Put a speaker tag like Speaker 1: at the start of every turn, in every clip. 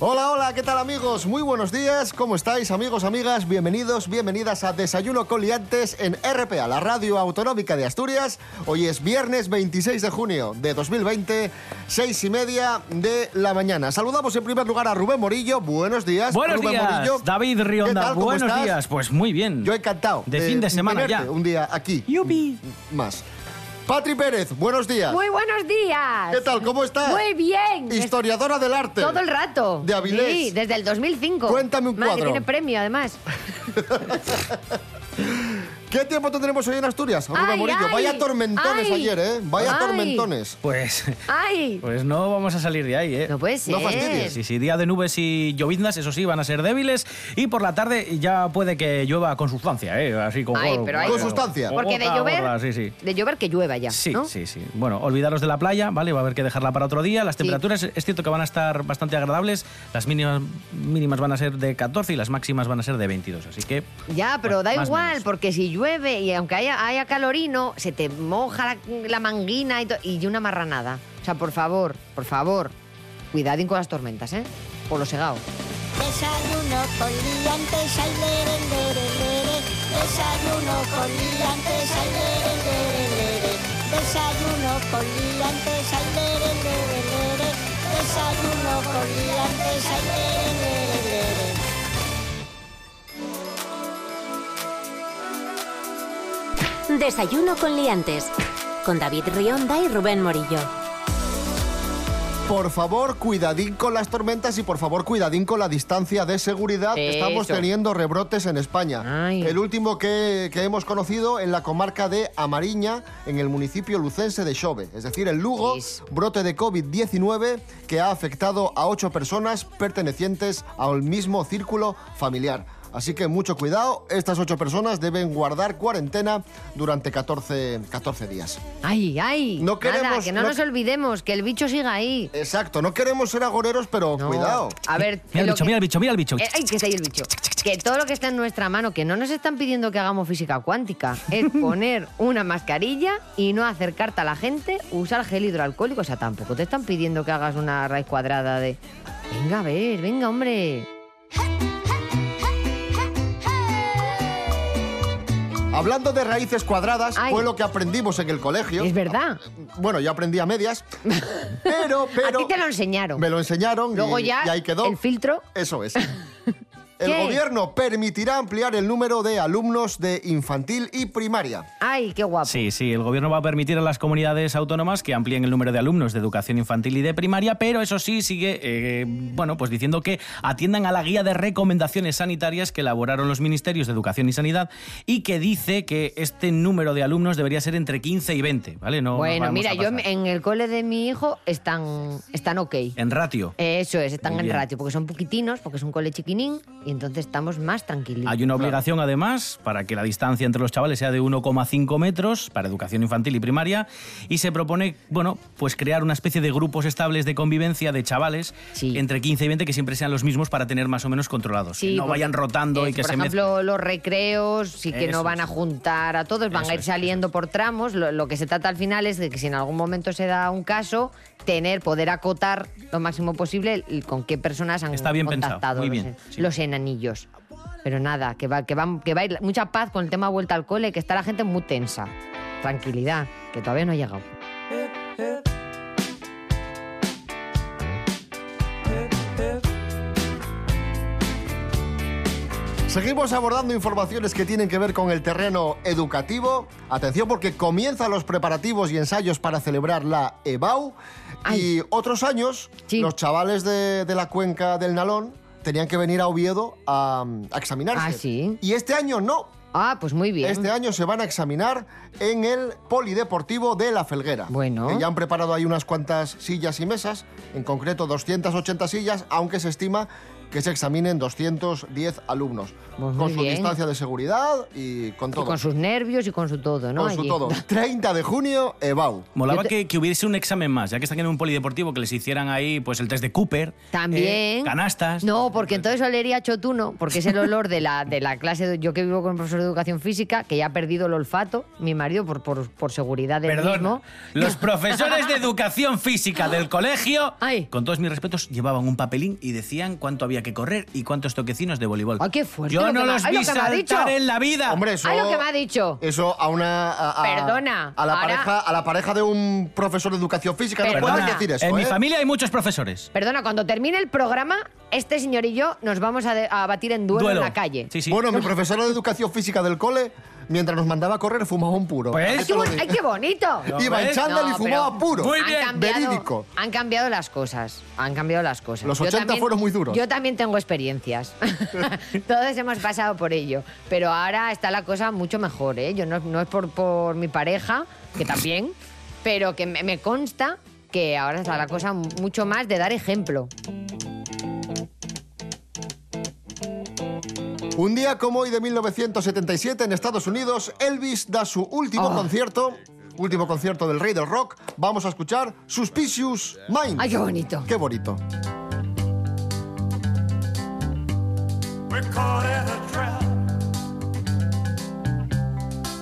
Speaker 1: Hola, hola, ¿qué tal amigos? Muy buenos días, ¿cómo estáis amigos, amigas? Bienvenidos, bienvenidas a Desayuno con Liantes en RPA, la radio autonómica de Asturias. Hoy es viernes 26 de junio de 2020, seis y media de la mañana. Saludamos en primer lugar a Rubén Morillo, buenos días.
Speaker 2: Buenos
Speaker 1: Rubén
Speaker 2: días,
Speaker 1: Morillo.
Speaker 2: David
Speaker 1: ¿Qué
Speaker 2: Rionda, buenos
Speaker 1: estás?
Speaker 2: días. Pues muy bien.
Speaker 1: Yo encantado.
Speaker 2: De fin de semana ya.
Speaker 1: Un día aquí.
Speaker 2: Yupi.
Speaker 1: Más. Patri Pérez, buenos días.
Speaker 3: Muy buenos días.
Speaker 1: ¿Qué tal? ¿Cómo estás?
Speaker 3: Muy bien.
Speaker 1: Historiadora del arte.
Speaker 3: Todo el rato.
Speaker 1: De Avilés.
Speaker 3: Sí, desde el 2005.
Speaker 1: Cuéntame un
Speaker 3: Madre,
Speaker 1: cuadro.
Speaker 3: tiene premio, además.
Speaker 1: ¿Qué tiempo tendremos hoy en Asturias,
Speaker 3: Ay,
Speaker 1: Morillo?
Speaker 3: ay,
Speaker 1: Vaya tormentones
Speaker 3: ay,
Speaker 1: ayer, ¿eh? Vaya
Speaker 3: ay.
Speaker 1: tormentones.
Speaker 2: Pues,
Speaker 3: ¡Ay!
Speaker 2: pues no vamos a salir de ahí, ¿eh?
Speaker 3: No puede ser.
Speaker 1: No fastidies.
Speaker 2: Sí, sí, día de nubes y lloviznas, eso sí, van a ser débiles. Y por la tarde ya puede que llueva con sustancia, ¿eh? Así como.
Speaker 3: Ay, pero hay-
Speaker 1: Con sustancia.
Speaker 3: Porque de llover,
Speaker 2: sí, sí.
Speaker 3: de llover que llueva ya,
Speaker 2: Sí,
Speaker 3: ¿no?
Speaker 2: sí, sí. Bueno, olvidaros de la playa, ¿vale? Va a haber que dejarla para otro día. Las
Speaker 3: Sí.
Speaker 2: temperaturas es cierto que van a estar bastante agradables. Las mínimas, mínimas van a ser de 14 y las máximas van a ser de 22. Así que
Speaker 3: Ya, pero
Speaker 2: Bueno,
Speaker 3: da igual,
Speaker 2: menos.
Speaker 3: porque si llueve y aunque haya, haya calorino, se te moja la, manguina y, to- y una marranada. O sea, por favor, por favor, cuidadín con las tormentas, ¿eh? Por lo segado.
Speaker 4: Desayuno con liantes, lere. Desayuno con Liantes. Con
Speaker 5: David Rionda y Rubén Morillo.
Speaker 1: Por favor, cuidadín con las tormentas y por favor, cuidadín con la distancia de seguridad. Estamos teniendo rebrotes en España.
Speaker 3: Ay.
Speaker 1: El último que, que hemos conocido en la comarca de Amariña, en el municipio lucense de Xove. Es decir, el Lugo,
Speaker 3: Eso.
Speaker 1: brote de COVID-19 que ha afectado a ocho personas pertenecientes al mismo círculo familiar. Así que mucho cuidado, estas ocho personas deben guardar cuarentena durante 14, 14 días.
Speaker 3: ¡Ay, ay!
Speaker 1: No
Speaker 3: Nada,
Speaker 1: queremos-
Speaker 3: que no,
Speaker 1: no-
Speaker 3: nos olvidemos, que el bicho siga ahí.
Speaker 1: Exacto, no queremos ser agoreros, pero
Speaker 3: No.
Speaker 1: cuidado.
Speaker 3: A ver,
Speaker 2: Mira el bicho,
Speaker 3: que-
Speaker 2: mira el bicho, mira el bicho.
Speaker 3: Eh, ¡Ay, que está ahí el bicho! Que todo lo que está en nuestra mano, que no nos están pidiendo que hagamos física cuántica, es poner una mascarilla y no acercarte a la gente, usar gel hidroalcohólico. O sea, tampoco te están pidiendo que hagas una raíz cuadrada de. Venga, a ver, venga, hombre.
Speaker 1: Hablando de raíces cuadradas,
Speaker 3: Ay.
Speaker 1: fue lo que aprendimos en el colegio.
Speaker 3: Es verdad.
Speaker 1: Bueno, yo aprendí a medias, pero, pero...
Speaker 3: a ti te lo enseñaron.
Speaker 1: Me lo enseñaron
Speaker 3: Luego
Speaker 1: y,
Speaker 3: ya
Speaker 1: y ahí quedó.
Speaker 3: el filtro.
Speaker 1: Eso es. El
Speaker 3: ¿Qué?
Speaker 1: gobierno permitirá ampliar el número de alumnos de infantil y primaria.
Speaker 3: ¡Ay, qué guapo!
Speaker 2: Sí, sí, el gobierno va a permitir a las comunidades autónomas que amplíen el número de alumnos de educación infantil y de primaria, pero eso sí sigue, eh, bueno, pues diciendo que atiendan a la guía de recomendaciones sanitarias que elaboraron los ministerios de Educación y Sanidad y que dice que este número de alumnos debería ser entre 15 y 20, ¿vale? No
Speaker 3: bueno, mira, yo en el cole de mi hijo están, están ok.
Speaker 2: En ratio.
Speaker 3: Eso es, están en ratio, porque son poquitinos, porque es un cole chiquinín, y entonces estamos más tranquilitos.
Speaker 2: Hay una obligación, además, para que la distancia entre los chavales sea de 1,5 metros para educación infantil y primaria. Y se propone, bueno, pues crear una especie de grupos estables de convivencia de chavales
Speaker 3: Sí.
Speaker 2: entre 15 y 20 que siempre sean los mismos para tener más o menos controlados.
Speaker 3: Sí,
Speaker 2: que no
Speaker 3: porque,
Speaker 2: vayan rotando y que
Speaker 3: por
Speaker 2: se
Speaker 3: ejemplo, los recreos sí que
Speaker 2: Eso
Speaker 3: no van a juntar a todos, van
Speaker 2: Eso
Speaker 3: a ir
Speaker 2: es,
Speaker 3: saliendo por tramos. Lo, lo que se trata al final es de que si en algún momento se da un caso, tener, poder acotar lo máximo posible con qué personas han
Speaker 2: Está bien pensado,
Speaker 3: contactado
Speaker 2: muy
Speaker 3: los,
Speaker 2: bien, sí.
Speaker 3: los enanillos. Pero nada, que va, que, va, que va a ir mucha paz con el tema vuelta al cole, que está la gente muy tensa. Tranquilidad, que todavía no ha llegado.
Speaker 1: Seguimos abordando informaciones que tienen que ver con el terreno educativo. Atención porque comienzan los preparativos y ensayos para celebrar la EBAU. Y otros años,
Speaker 3: Sí.
Speaker 1: los chavales de, de la cuenca del Nalón tenían que venir a Oviedo a, a examinarse.
Speaker 3: Ah, ¿sí?
Speaker 1: Y este año no.
Speaker 3: Ah, pues muy bien.
Speaker 1: Este año se van a examinar en el Polideportivo de La Felguera.
Speaker 3: Bueno.
Speaker 1: Que ya han preparado ahí unas cuantas sillas y mesas, en concreto 280 sillas, aunque se estima que se examinen 210 alumnos.
Speaker 3: Pues
Speaker 1: con su
Speaker 3: bien.
Speaker 1: distancia de seguridad y con
Speaker 3: Y
Speaker 1: todo.
Speaker 3: con sus nervios y con su todo, ¿no?
Speaker 1: Con su todo. 30 de junio, EBAU.
Speaker 2: Molaba
Speaker 3: te-
Speaker 2: que, que hubiese un examen más, ya que están en un polideportivo, que les hicieran ahí pues el test de Cooper.
Speaker 3: También.
Speaker 2: eh, canastas.
Speaker 3: No, porque entonces olería chotuno, porque es el olor de la, de la clase. de- yo que vivo con un profesor de educación física, que ya ha perdido el olfato, mi marido, por, por, por seguridad del
Speaker 2: Perdón,
Speaker 3: mismo.
Speaker 2: los profesores de educación física del colegio,
Speaker 3: Ay.
Speaker 2: con todos mis respetos, llevaban un papelín y decían cuánto había que correr y cuántos toquecinos de voleibol.
Speaker 3: Ay, qué fuerte
Speaker 2: Yo
Speaker 3: lo
Speaker 2: no los vi saltar en la vida.
Speaker 1: Hombre, eso.
Speaker 3: Ay, lo que me ha dicho.
Speaker 1: Eso a una. a- a-
Speaker 3: Perdona,
Speaker 1: A la,
Speaker 3: ahora-
Speaker 1: pareja, a la pareja de un profesor de educación física no
Speaker 3: Perdona.
Speaker 1: pueden decir eso.
Speaker 2: en mi
Speaker 1: ¿eh?
Speaker 2: familia hay muchos profesores.
Speaker 3: Perdona, cuando termine el programa, este señor y yo nos vamos a, de- a batir en duelo, en la calle.
Speaker 2: Sí, sí.
Speaker 1: Bueno, mi profesora de educación física del cole, mientras nos mandaba a correr, fumaba un puro.
Speaker 2: Pues-
Speaker 3: ¡Ay, qué,
Speaker 1: lo
Speaker 3: bon-
Speaker 1: digo.
Speaker 3: ay, qué bonito!
Speaker 1: Iba en chándal y
Speaker 3: No,
Speaker 1: fumaba
Speaker 3: pero
Speaker 1: puro.
Speaker 2: Muy
Speaker 3: han
Speaker 2: bien.
Speaker 3: cambiado,
Speaker 1: Verídico.
Speaker 3: Han cambiado las cosas. Han cambiado las cosas.
Speaker 1: Los
Speaker 3: Yo
Speaker 1: 80
Speaker 3: también-
Speaker 1: fueron muy duros.
Speaker 3: Yo también tengo experiencias. Todos hemos pasado por ello. Pero ahora está la cosa mucho mejor, ¿eh? Yo no, no es por, por mi pareja, que también, pero que me, me consta que ahora está la cosa mucho más de dar ejemplo.
Speaker 1: Un día como hoy de 1977 en Estados Unidos, Elvis da su último
Speaker 3: Oh.
Speaker 1: concierto, último concierto del rey del rock. Vamos a escuchar Suspicious Minds.
Speaker 3: ¡Ay, qué bonito!
Speaker 1: Qué bonito.
Speaker 6: We're caught in a trap.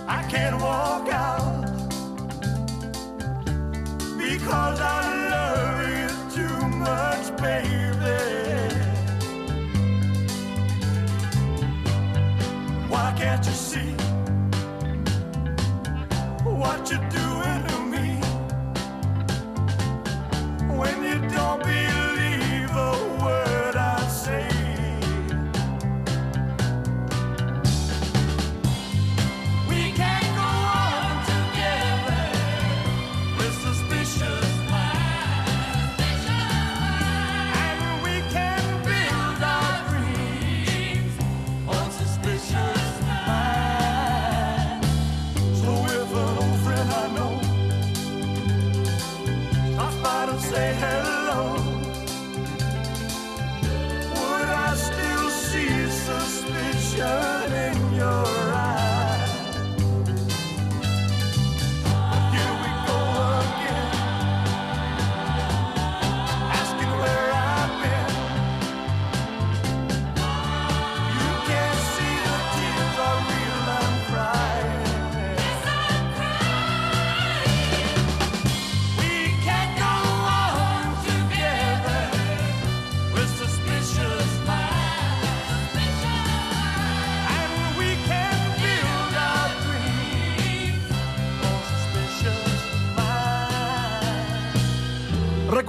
Speaker 6: I can't walk out because I love you too much, baby. Can't you see? What you're doing to me? When you don't say hello,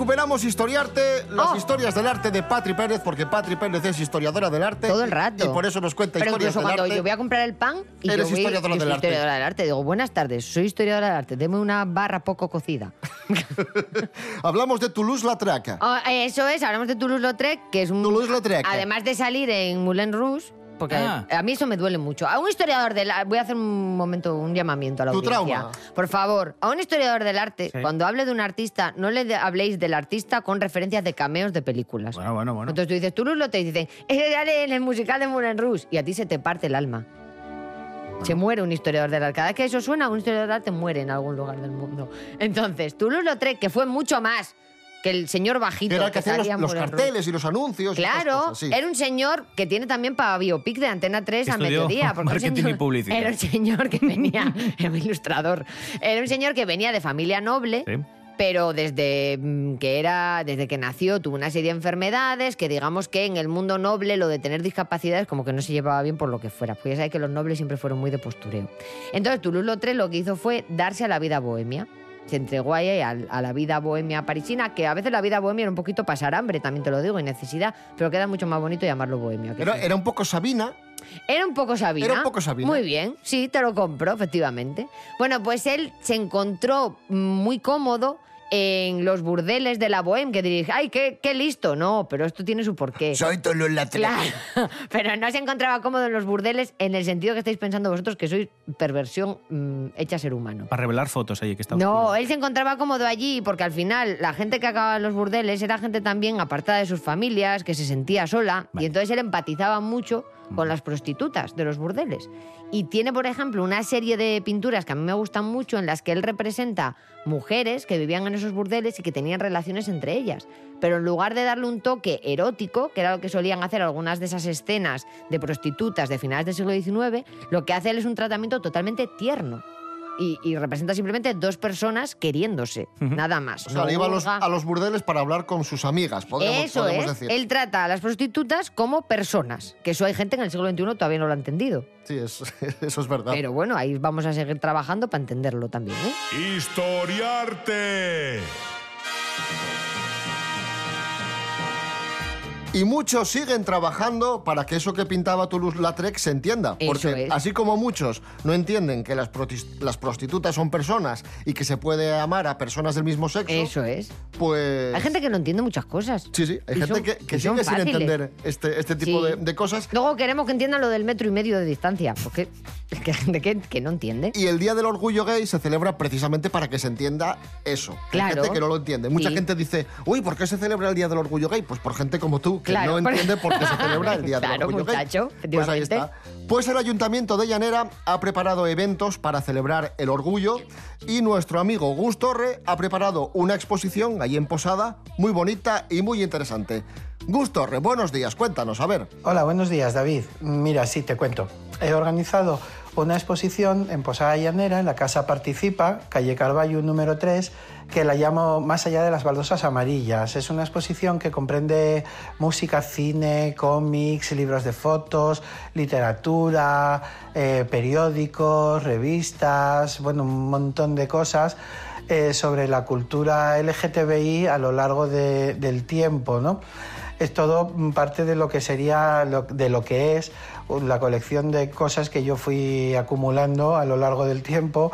Speaker 1: Recuperamos Historiarte, las
Speaker 3: Oh.
Speaker 1: historias del arte de Patri Pérez, porque Patri Pérez es historiadora del arte.
Speaker 3: Todo el rato.
Speaker 1: Y por eso nos cuenta
Speaker 3: Pero
Speaker 1: historias del
Speaker 3: cuando
Speaker 1: arte.
Speaker 3: yo voy a comprar el pan y
Speaker 1: Eres
Speaker 3: yo voy,
Speaker 1: historiadora
Speaker 3: yo
Speaker 1: del
Speaker 3: soy
Speaker 1: arte.
Speaker 3: historiadora del arte, digo, buenas tardes, soy historiadora del arte, deme una barra poco cocida.
Speaker 1: Hablamos de Toulouse-Lautrec.
Speaker 3: Oh, eso es, hablamos de Toulouse-Lautrec, que es un...
Speaker 1: Toulouse-Lautrec.
Speaker 3: Además de salir en Moulin Rouge, porque
Speaker 2: Ah.
Speaker 3: a mí eso me duele mucho. A un historiador del arte, voy a hacer un momento, un llamamiento a la
Speaker 1: Tu
Speaker 3: audiencia.
Speaker 1: trauma.
Speaker 3: Por favor, a un historiador del arte,
Speaker 2: Sí.
Speaker 3: cuando hable de un artista, no le de- habléis del artista con referencias de cameos de películas.
Speaker 2: Bueno, bueno, bueno.
Speaker 3: Entonces tú dices, Toulouse-Lautrec, y dicen, ese sale en el musical de Moulin Rouge, y a ti se te parte el alma. Se muere un historiador del arte. Cada vez que eso suena, un historiador del arte muere en algún lugar del mundo. Entonces, Toulouse-Lautrec, que fue mucho más que el señor bajito
Speaker 1: Que era el que hacía los, carteles y los anuncios.
Speaker 3: Claro,
Speaker 1: cosas, sí.
Speaker 3: era un señor que tiene también para Biopic de Antena 3 a
Speaker 2: Estudió
Speaker 3: mediodía. Porque
Speaker 2: marketing
Speaker 3: señor-
Speaker 2: y publicidad.
Speaker 3: Era un señor que venía, era un ilustrador, era un señor que venía de familia noble.
Speaker 2: Sí.
Speaker 3: Pero desde mm, que era, desde que nació, tuvo una serie de enfermedades que digamos que en el mundo noble lo de tener discapacidades como que no se llevaba bien por lo que fuera. Pues ya sabes que los nobles siempre fueron muy de postureo. Entonces Toulouse-Lautrec lo que hizo fue darse a la vida bohemia. Se entregó a, a la vida bohemia parisina, que a veces la vida bohemia era un poquito pasar hambre, también te lo digo, y necesidad, pero queda mucho más bonito llamarlo bohemia. que
Speaker 1: Era, era un poco Sabina.
Speaker 3: Era un poco Sabina.
Speaker 1: Era un poco Sabina.
Speaker 3: Muy bien, sí, te lo compro, efectivamente. Bueno, pues él se encontró muy cómodo en los burdeles de la Bohème, que diréis, ¡ay, qué, qué listo! No, pero esto tiene su porqué.
Speaker 1: Soy todo la
Speaker 3: Claro, pero no se encontraba cómodo en los burdeles en el sentido que estáis pensando vosotros que sois perversión mm, hecha ser humano.
Speaker 2: Para revelar fotos ahí que está
Speaker 3: No,
Speaker 2: oscuro.
Speaker 3: él se encontraba cómodo allí porque al final la gente que acababa en los burdeles era gente también apartada de sus familias, que se sentía sola y entonces él empatizaba mucho con las prostitutas de los burdeles. Y tiene, por ejemplo, una serie de pinturas que a mí me gustan mucho en las que él representa mujeres que vivían en esos burdeles y que tenían relaciones entre ellas. Pero en lugar de darle un toque erótico, que era lo que solían hacer algunas de esas escenas de prostitutas de finales del siglo XIX, lo que hace él es un tratamiento totalmente tierno. Y, y representa simplemente dos personas queriéndose, nada más.
Speaker 1: O sea,
Speaker 3: No
Speaker 1: le iba a los,
Speaker 3: hurga.
Speaker 1: a los burdeles para hablar con sus amigas, podemos,
Speaker 3: Eso
Speaker 1: podemos
Speaker 3: es.
Speaker 1: decir.
Speaker 3: Él trata a las prostitutas como personas, que eso hay gente en el siglo XXI todavía no lo ha entendido.
Speaker 1: Sí, es- eso es verdad.
Speaker 3: Pero bueno, ahí vamos a seguir trabajando para entenderlo también. ¿eh?
Speaker 7: Historiarte.
Speaker 1: Y muchos siguen trabajando para que eso que pintaba Toulouse-Lautrec se entienda.
Speaker 3: Eso
Speaker 1: Porque
Speaker 3: es.
Speaker 1: así como muchos no entienden que las, las prostitutas son personas y que se puede amar a personas del mismo sexo,
Speaker 3: Eso es.
Speaker 1: pues...
Speaker 3: Hay gente que no entiende muchas cosas.
Speaker 1: Sí, sí, hay
Speaker 3: Y
Speaker 1: gente
Speaker 3: son-
Speaker 1: que, que sigue sin entender este, este tipo
Speaker 3: Sí.
Speaker 1: de, de cosas.
Speaker 3: Luego queremos que entiendan lo del metro y medio de distancia, porque es que hay gente que, que no entiende.
Speaker 1: Y el Día del Orgullo Gay se celebra precisamente para que se entienda eso. Hay
Speaker 3: Claro.
Speaker 1: gente que no lo entiende. Mucha
Speaker 3: Sí.
Speaker 1: gente dice, uy, ¿por qué se celebra el Día del Orgullo Gay? Pues por gente como tú, que
Speaker 3: Claro,
Speaker 1: no entiende por qué se celebra el Día
Speaker 3: Claro,
Speaker 1: del Orgullo
Speaker 3: muchacho,
Speaker 1: Gay. Pues ahí está. Pues el Ayuntamiento de Llanera ha preparado eventos para celebrar el orgullo y nuestro amigo Gus Torre ha preparado una exposición allí en Posada muy bonita y muy interesante. Gus Torre, buenos días, cuéntanos, a ver.
Speaker 8: Hola, buenos días, David. Mira, sí, te cuento. He organizado una exposición en Posada Llanera, en la Casa Participa, calle Carballo número 3, que la llamo Más allá de las baldosas amarillas. Es una exposición que comprende música, cine, cómics, libros de fotos, literatura, eh, periódicos, revistas, bueno, un montón de cosas eh, sobre la cultura LGTBI a lo largo de- del tiempo, ¿no? es todo parte de lo que sería, de lo que es la colección de cosas que yo fui acumulando a lo largo del tiempo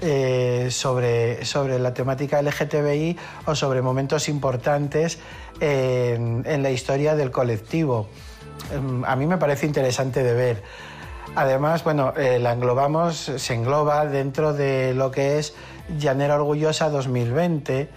Speaker 8: eh, sobre, sobre la temática LGTBI o sobre momentos importantes en, la historia del colectivo. Em, A mí me parece interesante de ver. Además, bueno, eh, la englobamos, se engloba dentro de lo que es Llanera Orgullosa 2020,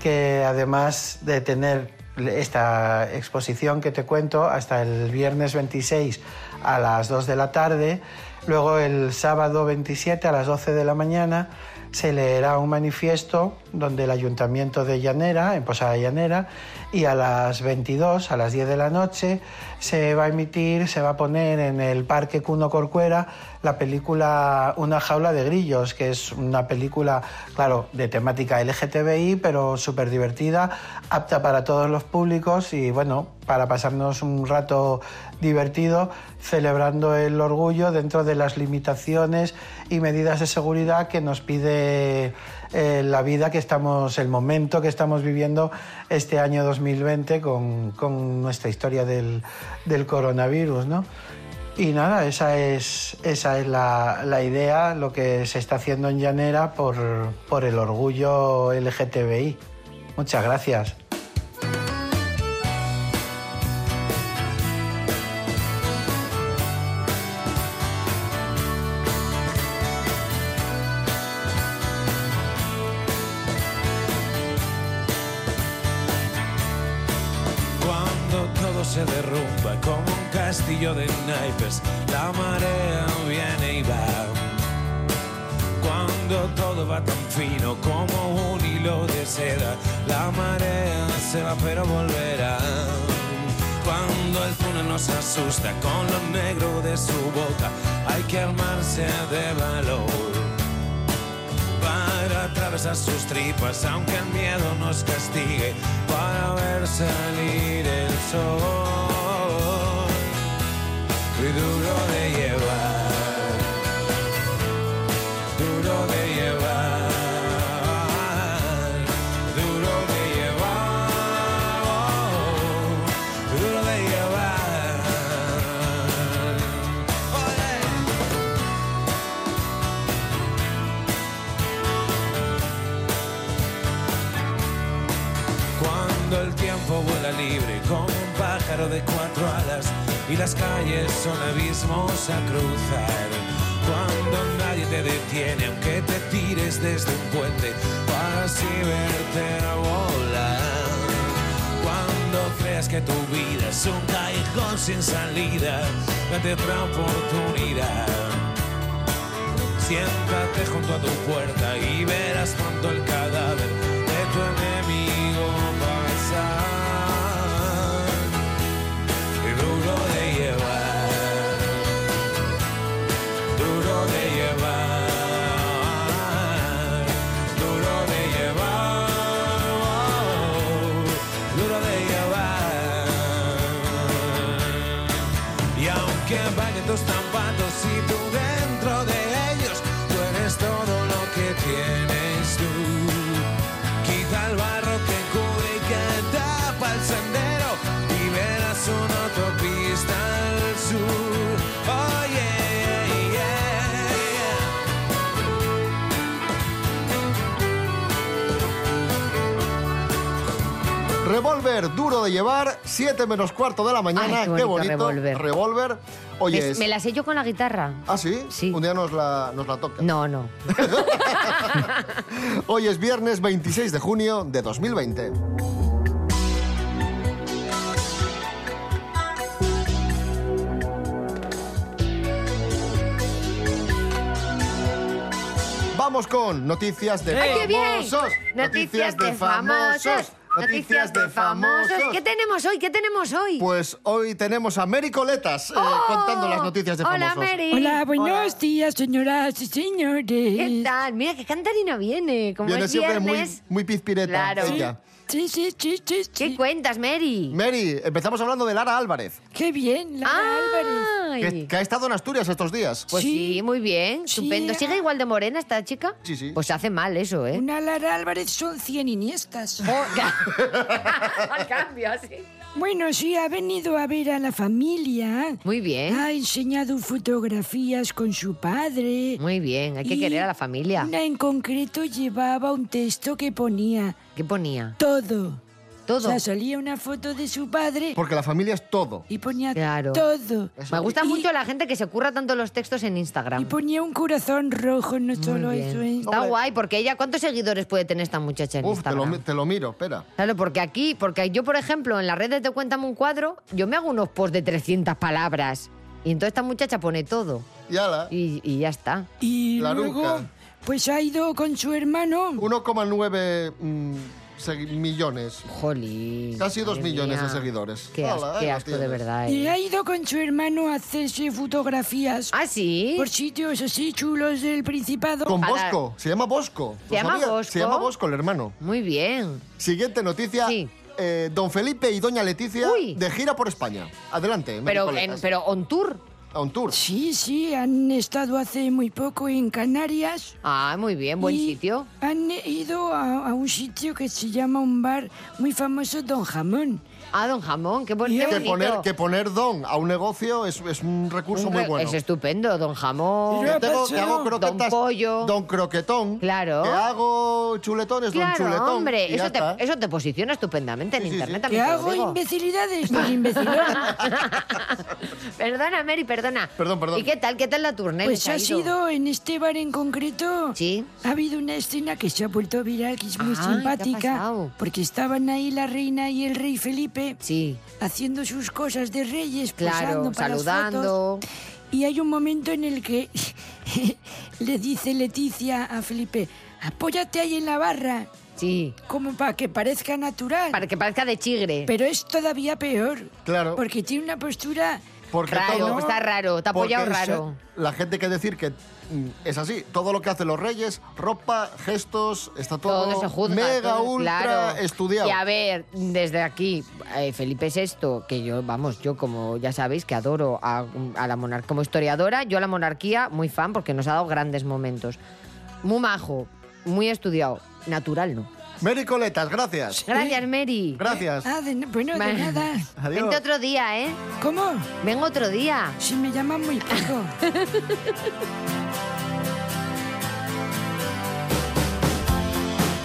Speaker 8: que además de tener esta exposición que te cuento hasta el viernes 26 a las 2 de la tarde, luego el sábado 27 a las 12 de la mañana se leerá un manifiesto donde el Ayuntamiento de Llanera, en Posada Llanera, y a las 22, a las 10 de la noche, se va a emitir, se va a poner en el Parque Cuno Corcuera la película Una jaula de grillos, que es una película, claro, de temática LGTBI, pero súper divertida, apta para todos los públicos y bueno, para pasarnos un rato divertido celebrando el orgullo dentro de las limitaciones y medidas de seguridad que nos pide eh, la vida que estamos, el momento que estamos viviendo este año 2020 con, con nuestra historia del, del coronavirus, ¿no? Y nada, esa es, esa es la, la idea, lo que se está haciendo en Llanera por, por el orgullo LGTBI. Muchas gracias.
Speaker 9: Cuando el túnel nos asusta con lo negro de su boca, hay que armarse de valor para atravesar sus tripas, aunque el miedo nos castigue, para ver salir el sol. Y duro de llevar, de cuatro alas y las calles son abismos a cruzar. Cuando nadie te detiene, aunque te tires desde un puente para así verte a volar. Cuando creas que tu vida es un callejón sin salida, date otra oportunidad. Siéntate junto a tu puerta y verás pronto el cadáver de tu enemigo
Speaker 1: Revolver duro de llevar, 7 menos cuarto de la mañana.
Speaker 3: Ay, qué bonito. Revolver.
Speaker 1: Revolver. Oye,
Speaker 3: Me,
Speaker 1: es-
Speaker 3: me la sé yo con la guitarra.
Speaker 1: ¿Ah, sí?
Speaker 3: Sí.
Speaker 1: Un día nos la, nos la toca.
Speaker 3: No, no.
Speaker 1: Hoy es viernes 26 de junio de 2020. Vamos con noticias de
Speaker 3: ¡Ay, qué bien!
Speaker 1: famosos.
Speaker 3: Noticias de famosos. Noticias de famosos. ¿Qué tenemos hoy? ¿Qué tenemos hoy?
Speaker 1: Pues hoy tenemos a Mary Coletas eh,
Speaker 3: ¡Oh!
Speaker 1: contando las noticias de
Speaker 3: Hola,
Speaker 1: famosos.
Speaker 3: Mary.
Speaker 10: Hola, buenos
Speaker 1: Hola.
Speaker 10: días, señoras y señores.
Speaker 3: ¿Qué tal? Mira, qué cantarina viene. Como
Speaker 1: Viene
Speaker 3: es
Speaker 1: siempre muy,
Speaker 3: viernes.
Speaker 1: muy pizpireta
Speaker 3: Claro.
Speaker 1: ella.
Speaker 10: Sí, sí, sí, sí, sí.
Speaker 3: ¿Qué cuentas, Mary?
Speaker 1: Mary, empezamos hablando de Lara Álvarez,
Speaker 10: Qué bien, Lara Álvarez.
Speaker 1: Que, que ha estado en Asturias estos días.
Speaker 3: Pues sí,
Speaker 10: Sí.
Speaker 3: muy bien.
Speaker 10: Sí.
Speaker 3: Estupendo. ¿Sigue igual de morena esta chica?
Speaker 1: Sí, sí.
Speaker 3: Pues hace mal eso, ¿eh?
Speaker 10: Una Lara Álvarez son 100 iniestas.
Speaker 3: Al cambio, así.
Speaker 10: Bueno, sí, ha venido a ver a la familia.
Speaker 3: Muy bien.
Speaker 10: Ha enseñado fotografías con su padre.
Speaker 3: Muy bien. Hay que querer a la familia.
Speaker 10: Una en concreto llevaba un texto que ponía
Speaker 3: ¿Qué ponía?
Speaker 10: todo.
Speaker 3: Todo.
Speaker 10: O sea, salía una foto de su padre
Speaker 1: Porque la familia es todo.
Speaker 10: y ponía
Speaker 3: Claro.
Speaker 10: todo.
Speaker 3: Me gusta
Speaker 10: Y-
Speaker 3: mucho la gente que se curra tanto los textos en
Speaker 10: Y
Speaker 3: Instagram.
Speaker 10: ponía un corazón rojo, no solo
Speaker 3: Muy bien.
Speaker 10: eso. ¿eh?
Speaker 3: Está
Speaker 1: Hombre.
Speaker 3: guay, porque ella, ¿cuántos seguidores puede tener esta muchacha en
Speaker 1: Uf, te lo,
Speaker 3: Instagram?
Speaker 1: te lo miro, espera.
Speaker 3: Claro, porque aquí, porque yo, por ejemplo, en las redes de Cuéntame un cuadro, yo me hago unos posts de 300 palabras. Y entonces esta muchacha pone todo.
Speaker 1: Y ala,
Speaker 3: Y, y ya está.
Speaker 10: Y
Speaker 1: La
Speaker 10: luego,
Speaker 1: nuca.
Speaker 10: pues ha ido con su hermano.
Speaker 1: 1,9 mm, segui- millones.
Speaker 3: Jolín.
Speaker 1: Casi dos millones
Speaker 3: mía.
Speaker 1: de seguidores.
Speaker 3: Qué, as- asco de verdad.
Speaker 10: Y
Speaker 3: eh.
Speaker 10: ha ido con su hermano a hacerse fotografías
Speaker 3: ¿Ah, sí?
Speaker 10: por sitios así chulos del Principado.
Speaker 1: Con. Bosco, se llama Bosco.
Speaker 3: ¿Se
Speaker 1: ¿Lo
Speaker 3: llama? Bosco?
Speaker 1: Se llama Bosco, el hermano.
Speaker 3: Muy bien.
Speaker 1: Siguiente noticia.
Speaker 3: Sí.
Speaker 1: Eh, don Felipe y doña Leticia
Speaker 3: Uy.
Speaker 1: de gira por España. Adelante,
Speaker 3: Pero, en, pero on tour.
Speaker 1: A un tour.
Speaker 10: Sí, sí, han estado hace muy poco en Canarias.
Speaker 3: Ah, muy bien, buen
Speaker 10: y
Speaker 3: sitio.
Speaker 10: Han ido a, a un sitio que se llama un bar muy famoso, Don Jamón.
Speaker 3: Ah, don Jamón, qué,
Speaker 10: Que
Speaker 3: bonito.
Speaker 1: poner, que poner don a un negocio es, es un recurso
Speaker 3: Un
Speaker 1: muy bueno.
Speaker 3: Es estupendo, don Jamón.
Speaker 1: Que, tengo- que hago
Speaker 10: Don.
Speaker 3: Pollo.
Speaker 1: Don croquetón.
Speaker 3: Claro.
Speaker 1: Que hago chuletones, don
Speaker 3: Claro,
Speaker 1: chuletón.
Speaker 3: hombre, eso te, eso te posiciona estupendamente en
Speaker 1: Sí,
Speaker 3: internet
Speaker 1: sí.
Speaker 3: también.
Speaker 10: Que
Speaker 3: te lo
Speaker 10: hago
Speaker 3: digo.
Speaker 10: imbecilidades, don
Speaker 3: perdona, Mary, perdona.
Speaker 1: Perdón, perdón.
Speaker 3: ¿Y qué tal? ¿Qué tal la tournée?
Speaker 10: Pues
Speaker 3: ¿Les
Speaker 10: ha
Speaker 3: ido?
Speaker 10: sido en este bar en concreto.
Speaker 3: Sí.
Speaker 10: Ha habido una escena que se ha vuelto viral, que es muy
Speaker 3: Ay, ¿qué ha
Speaker 10: simpática. Porque estaban ahí la reina y el rey Felipe
Speaker 3: Sí,
Speaker 10: haciendo sus cosas de reyes,
Speaker 3: claro,
Speaker 10: posando para las
Speaker 3: saludando.
Speaker 10: fotos. Y hay un momento en el que le dice Leticia a Felipe, apóyate ahí en la barra,
Speaker 3: Sí,
Speaker 10: como para que parezca natural.
Speaker 3: para que parezca de chigre.
Speaker 10: Pero es todavía peor.
Speaker 1: Claro.
Speaker 10: Porque tiene una postura...
Speaker 1: Porque
Speaker 3: Raro,
Speaker 1: todo-
Speaker 3: está raro, te ha
Speaker 1: porque
Speaker 3: apoyado raro.
Speaker 1: La gente que decir que mm, es así. Todo lo que hacen los reyes, ropa, gestos, está todo,
Speaker 3: Todo se juzga.
Speaker 1: mega,
Speaker 3: todo-
Speaker 1: ultra
Speaker 3: claro.
Speaker 1: estudiado.
Speaker 3: Y a ver, desde aquí, eh, Felipe VI, que yo, vamos, yo como ya sabéis que adoro a, a la monarquía, como historiadora, yo a la monarquía muy fan porque nos ha dado grandes momentos. Muy majo, muy estudiado, natural no.
Speaker 1: Mary Coletas, gracias.
Speaker 3: Gracias, Mary.
Speaker 1: Gracias.
Speaker 10: Ah, de- bueno, de nada.
Speaker 1: Adiós.
Speaker 3: Vente otro día, ¿eh?
Speaker 10: ¿Cómo?
Speaker 3: Ven otro día.
Speaker 10: Si me llaman muy poco.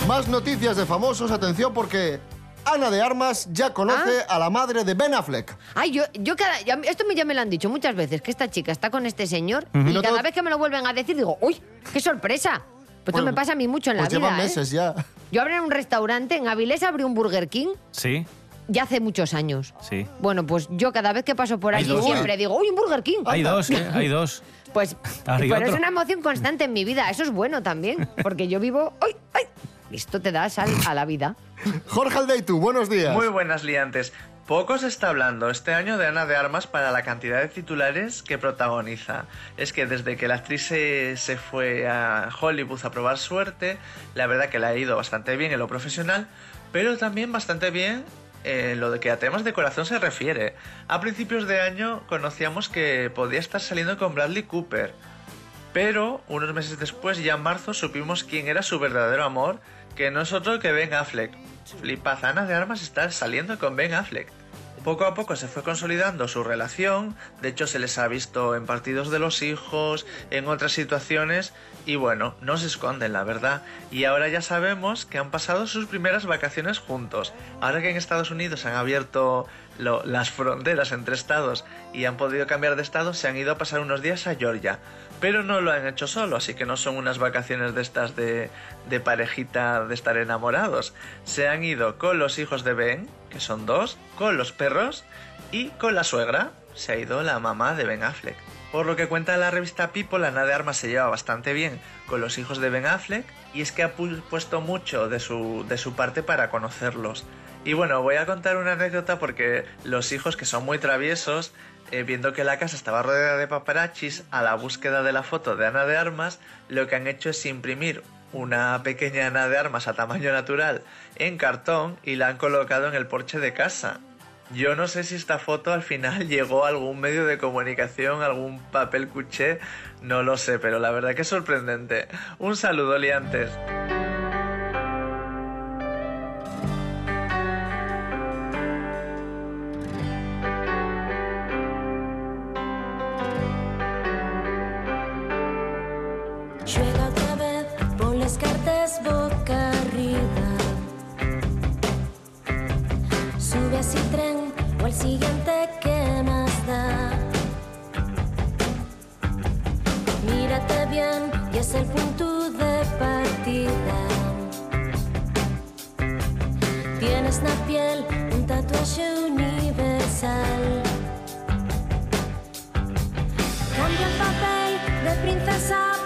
Speaker 1: Más noticias de famosos, atención porque Ana de Armas ya conoce a la madre de Ben Affleck.
Speaker 3: Ay, yo, yo cada, ya- esto me- ya me lo han dicho muchas veces, que esta chica está con este señor y
Speaker 1: Y no
Speaker 3: cada vez que me lo vuelven a decir digo, ¡uy, qué sorpresa! Pues esto me pasa a mí mucho en la
Speaker 1: Pues
Speaker 3: vida.
Speaker 1: llevan
Speaker 3: ¿eh?
Speaker 1: meses ya.
Speaker 3: Yo abrí un restaurante, en Avilés abrí un Burger King
Speaker 2: Sí,
Speaker 3: ya hace muchos años.
Speaker 2: sí.
Speaker 3: Bueno, pues yo cada vez que paso por allí
Speaker 2: dos,
Speaker 3: siempre
Speaker 2: ¿eh?
Speaker 3: digo, ¡uy, un Burger King!
Speaker 2: Hay dos, ¿eh? Hay dos.
Speaker 3: Pues,
Speaker 2: hay
Speaker 3: pero es una emoción constante en mi vida. Eso es bueno también, porque yo vivo. ¡Ay, ay! Esto te da sal a la vida.
Speaker 1: Jorge Aldeitu, buenos días.
Speaker 11: Muy buenas liantes. Poco se está hablando este año de Ana de Armas para la cantidad de titulares que protagoniza. Es que desde que la actriz se, se fue a Hollywood a probar suerte, la verdad que le ha ido bastante bien en lo profesional, pero también bastante bien en lo de que a temas de corazón se refiere. A principios de año conocíamos que podía estar saliendo con Bradley Cooper, pero unos meses después, ya en marzo, supimos quién era su verdadero amor, que no es otro que Ben Affleck. Flipad, Ana de Armas está saliendo con Ben Affleck. Poco a poco se fue consolidando su relación, de hecho se les ha visto en partidos de los hijos, en otras situaciones, y bueno, no se esconden la verdad, y ahora ya sabemos que han pasado sus primeras vacaciones juntos. Ahora que en Estados Unidos han abierto las fronteras entre estados y han podido cambiar de estado, se han ido a pasar unos días a Georgia. Pero no lo han hecho solo, así que no son unas vacaciones de estas de, de parejita de estar enamorados. Se han ido con los hijos de Ben, que son dos, con los perros y con la suegra. Se ha ido la mamá de Ben Affleck. Por lo que cuenta la revista People, Ana de Armas se lleva bastante bien con los hijos de Ben Affleck y es que ha pu- puesto mucho de su, de su parte para conocerlos. Y bueno, voy a contar una anécdota porque los hijos que son muy traviesos, eh, viendo que la casa estaba rodeada de paparachis, a la búsqueda de la foto de Ana de Armas, lo que han hecho es imprimir una pequeña Ana de Armas a tamaño natural en cartón y la han colocado en el porche de casa. Yo no sé si esta foto al final llegó a algún medio de comunicación, algún papel cuché, no lo sé, pero la verdad que es sorprendente. Un saludo, liantes.
Speaker 12: Tatuaje universal. Cambia el papel de princesa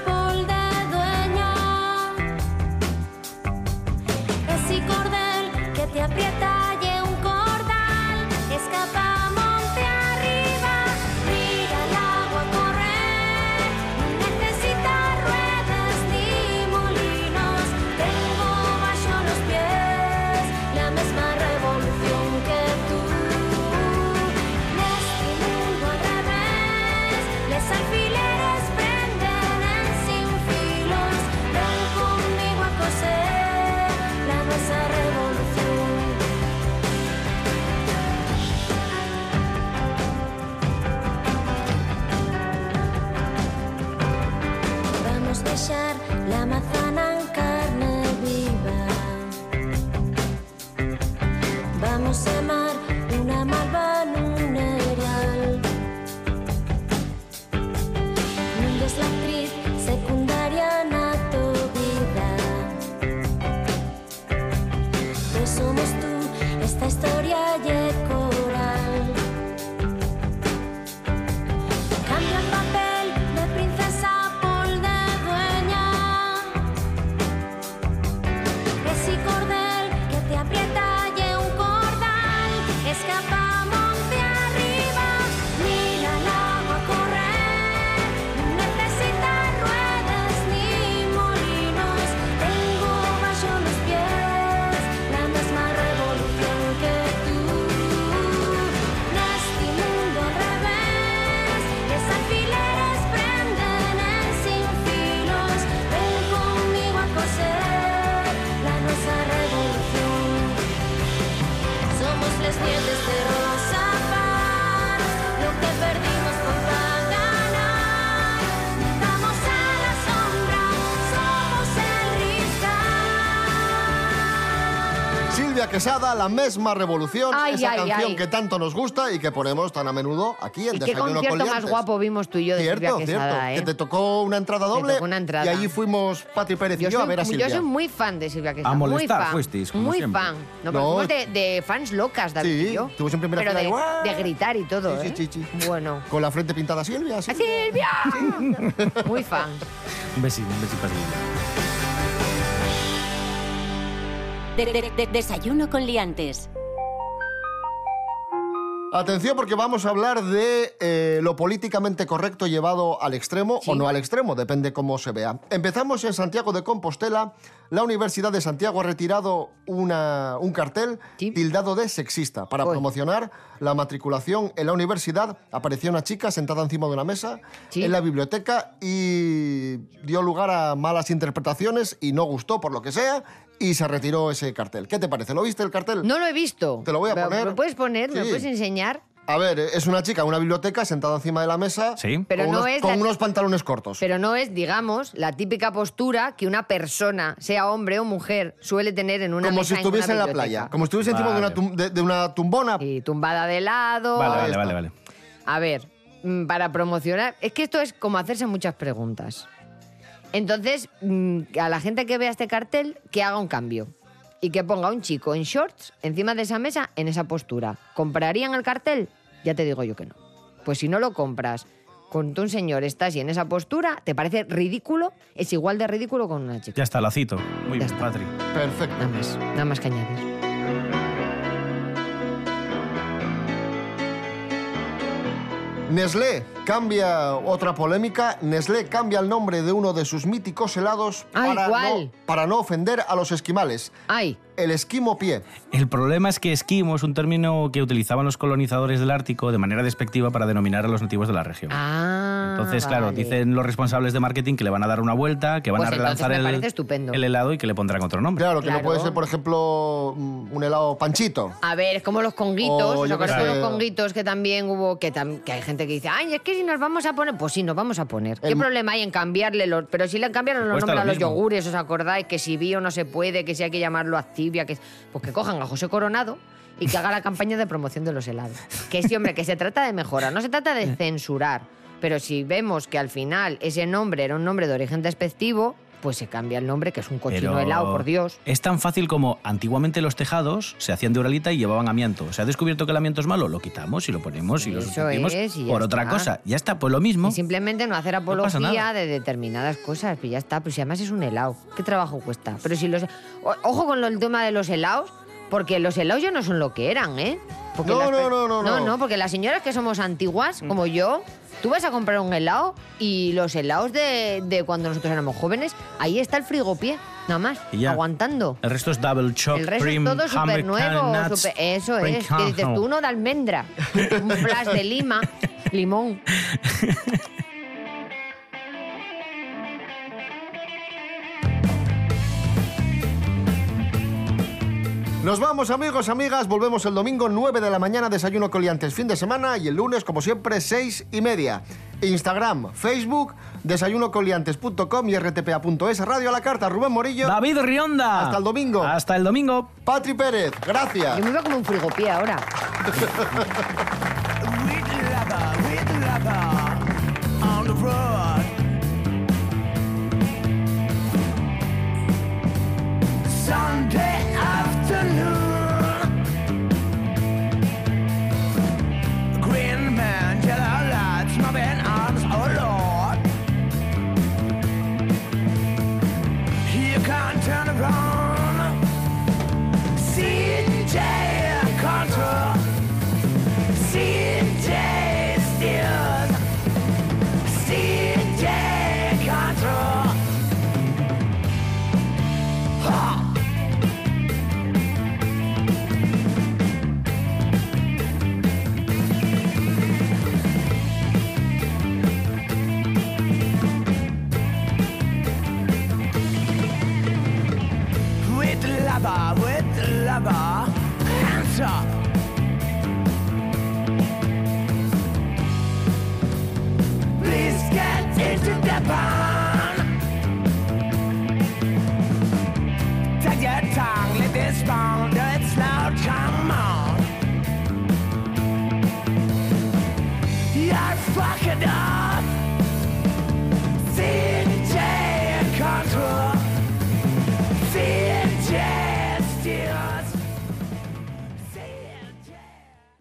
Speaker 1: Quesada, La misma revolución,
Speaker 3: Ay,
Speaker 1: esa
Speaker 3: ay,
Speaker 1: canción
Speaker 3: ay.
Speaker 1: que tanto nos gusta y que ponemos tan a menudo aquí en
Speaker 3: ¿Y qué
Speaker 1: Desayuno
Speaker 3: concierto
Speaker 1: con
Speaker 3: más guapo vimos tú y yo de
Speaker 1: Cierto,
Speaker 3: Silvia Quesada,
Speaker 1: cierto.
Speaker 3: eh?
Speaker 1: Que te tocó una entrada doble
Speaker 3: una entrada.
Speaker 1: y allí fuimos Patri Pérez y
Speaker 3: Yo
Speaker 1: yo, a
Speaker 3: soy,
Speaker 1: ver a
Speaker 3: yo
Speaker 1: Silvia.
Speaker 3: soy muy fan de Silvia Quesada.
Speaker 2: A molestar
Speaker 3: muy fan.
Speaker 2: fuisteis, como
Speaker 3: muy
Speaker 2: siempre.
Speaker 3: fan. No, pero
Speaker 1: No.
Speaker 3: fuimos de, de fans locas, David
Speaker 1: Sí,
Speaker 3: y yo.
Speaker 1: siempre primera
Speaker 3: Pero de, de gritar y todo,
Speaker 1: Sí,
Speaker 3: ¿eh?
Speaker 1: sí, sí, sí.
Speaker 3: Bueno.
Speaker 1: Con la frente pintada Silvia.
Speaker 3: ¡A
Speaker 1: Silvia.
Speaker 3: Silvia! Muy fan.
Speaker 2: Un besito, un besito para Silvia.
Speaker 5: De- de- de- desayuno con liantes.
Speaker 1: Atención porque vamos a hablar de eh, lo políticamente correcto llevado al extremo o no al extremo, depende cómo se vea. Empezamos en Santiago de Compostela. La Universidad de Santiago ha retirado una- un cartel tildado de sexista para promocionar la matriculación en la universidad. Apareció una chica sentada encima de una mesa en la biblioteca y dio lugar a malas interpretaciones y no gustó por lo que sea y se retiró ese cartel. ¿Qué te parece? ¿Lo viste el cartel?
Speaker 3: No lo he visto.
Speaker 1: Te lo voy a
Speaker 3: ¿Me-
Speaker 1: poner.
Speaker 3: ¿Me puedes poner? ¿Me
Speaker 1: Sí.
Speaker 3: puedes enseñar?
Speaker 1: A ver, es una chica en una biblioteca sentada encima de la mesa
Speaker 3: Pero
Speaker 1: con,
Speaker 3: no
Speaker 1: unos,
Speaker 3: es
Speaker 1: con
Speaker 3: la-
Speaker 1: unos pantalones cortos.
Speaker 3: Pero no es, digamos, la típica postura que una persona, sea hombre o mujer, suele tener en una
Speaker 1: como
Speaker 3: mesa
Speaker 1: si
Speaker 3: en
Speaker 1: estuviese
Speaker 3: una
Speaker 1: en la playa. Como si estuviese encima de una,
Speaker 2: Vale.
Speaker 1: tum- de, de una tumbona.
Speaker 3: Y tumbada de lado.
Speaker 2: Vale, vale, vale, vale.
Speaker 3: A ver, mm, para promocionar, es que esto es como hacerse muchas preguntas. Entonces, mm, a la gente que vea este cartel, que haga un cambio. Y que ponga a un chico en shorts encima de esa mesa en esa postura. ¿Comprarían el cartel? Ya te digo yo que no. Pues si no lo compras, con un señor estás y en esa postura, ¿te parece ridículo? Es igual de ridículo con una chica.
Speaker 2: Ya está, la cito. Muy bien, Patri.
Speaker 1: Perfecto.
Speaker 3: Nada más, nada más que añadir.
Speaker 1: Nestlé cambia otra polémica. Nestlé cambia el nombre de uno de sus míticos helados
Speaker 3: Ay,
Speaker 1: para, no, para no ofender a los esquimales.
Speaker 3: Ay.
Speaker 1: El esquimo pie.
Speaker 2: El problema es que esquimo es un término que utilizaban los colonizadores del Ártico de manera despectiva para denominar a los nativos de la región.
Speaker 3: Ah,
Speaker 2: Entonces, claro,
Speaker 3: vale.
Speaker 2: dicen los responsables de marketing que le van a dar una vuelta, que van
Speaker 3: Pues
Speaker 2: a relanzar el, helado y que le pondrán otro nombre.
Speaker 1: Claro, que no puede ser, por ejemplo, mm, un helado panchito.
Speaker 3: A ver, es como los conguitos.
Speaker 1: O
Speaker 3: ¿Os
Speaker 1: yo sé.
Speaker 3: los conguitos que también hubo? Que, tam- que hay gente que dice, ay, es que si nos vamos a poner. Pues sí, nos vamos a poner. ¿Qué
Speaker 1: El-
Speaker 3: problema hay en cambiarle los.? Pero si le cambiaron los nombres a
Speaker 2: lo
Speaker 3: los
Speaker 2: mismo.
Speaker 3: yogures, ¿os acordáis? Que si bio no se puede, que si hay que llamarlo activia, que. Pues que cojan a José Coronado y que haga la campaña de promoción de los helados. Que sí, hombre, que se trata de mejorar, no se trata de censurar. Pero si vemos que al final ese nombre era un nombre de origen despectivo, pues se cambia el nombre, que es un cochino
Speaker 2: Pero
Speaker 3: helado, por Dios.
Speaker 2: Es tan fácil como antiguamente los tejados se hacían de oralita y llevaban amianto. Se ha descubierto que el amianto es malo, lo quitamos y lo ponemos y lo sustituimos
Speaker 3: es, y
Speaker 2: por otra cosa. Ya está, pues lo mismo.
Speaker 3: Y simplemente no hacer apología de determinadas cosas, pues ya está. Pero si además es un helado, ¿qué trabajo cuesta? Pero si los. Ojo con el tema de los helados, porque los helados ya no son lo que eran, ¿eh? Porque
Speaker 1: No,
Speaker 3: las
Speaker 1: no, no, no, no.
Speaker 3: No, no, porque las señoras que somos antiguas,
Speaker 2: Mm.
Speaker 3: como yo, tú vas a comprar un helado y los helados de, de cuando nosotros éramos jóvenes, ahí está el frigopié, nada más,
Speaker 2: Y ya.
Speaker 3: aguantando.
Speaker 2: El resto es double choc,
Speaker 3: El resto
Speaker 2: cream,
Speaker 3: es todo súper nuevo. Eso es. Que dices tú uno de almendra, un flash de lima, limón.
Speaker 1: Nos vamos, amigos, amigas. Volvemos el domingo 9 de la mañana, desayuno coliantes, fin de semana. Y el lunes, como siempre, 6 y media. Instagram, Facebook, desayunocoliantes.com y rtpa.es. Radio a la carta, Rubén Morillo.
Speaker 2: David Rionda.
Speaker 1: Hasta el domingo.
Speaker 2: Hasta el domingo.
Speaker 1: Patri Pérez, gracias.
Speaker 3: Yo me veo como un frigopié ahora.